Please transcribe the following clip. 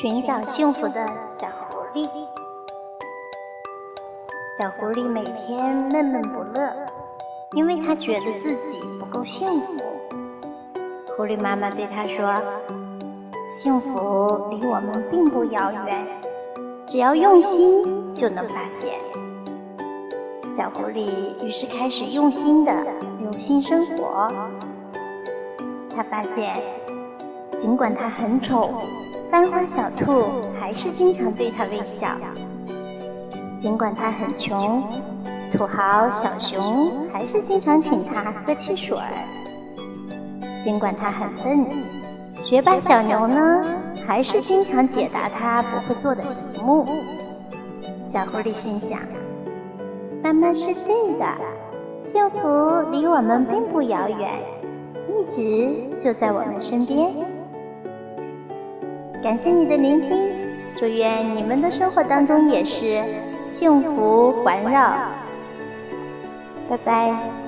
寻找幸福的小狐狸。小狐狸每天闷闷不乐，因为它觉得自己不够幸福。狐狸妈妈对它说：“幸福离我们并不遥远，只要用心就能发现。”小狐狸于是开始用心的留心生活。他发现，尽管它很丑。班花小兔还是经常对他微笑，尽管他很穷，土豪小熊还是经常请他喝汽水。尽管他很笨，学霸小牛呢，还是经常解答他不会做的题目。小狐狸心想：妈妈是对的，幸福离我们并不遥远，一直就在我们身边。感谢你的聆听，祝愿你们的生活当中也是幸福环绕。拜拜。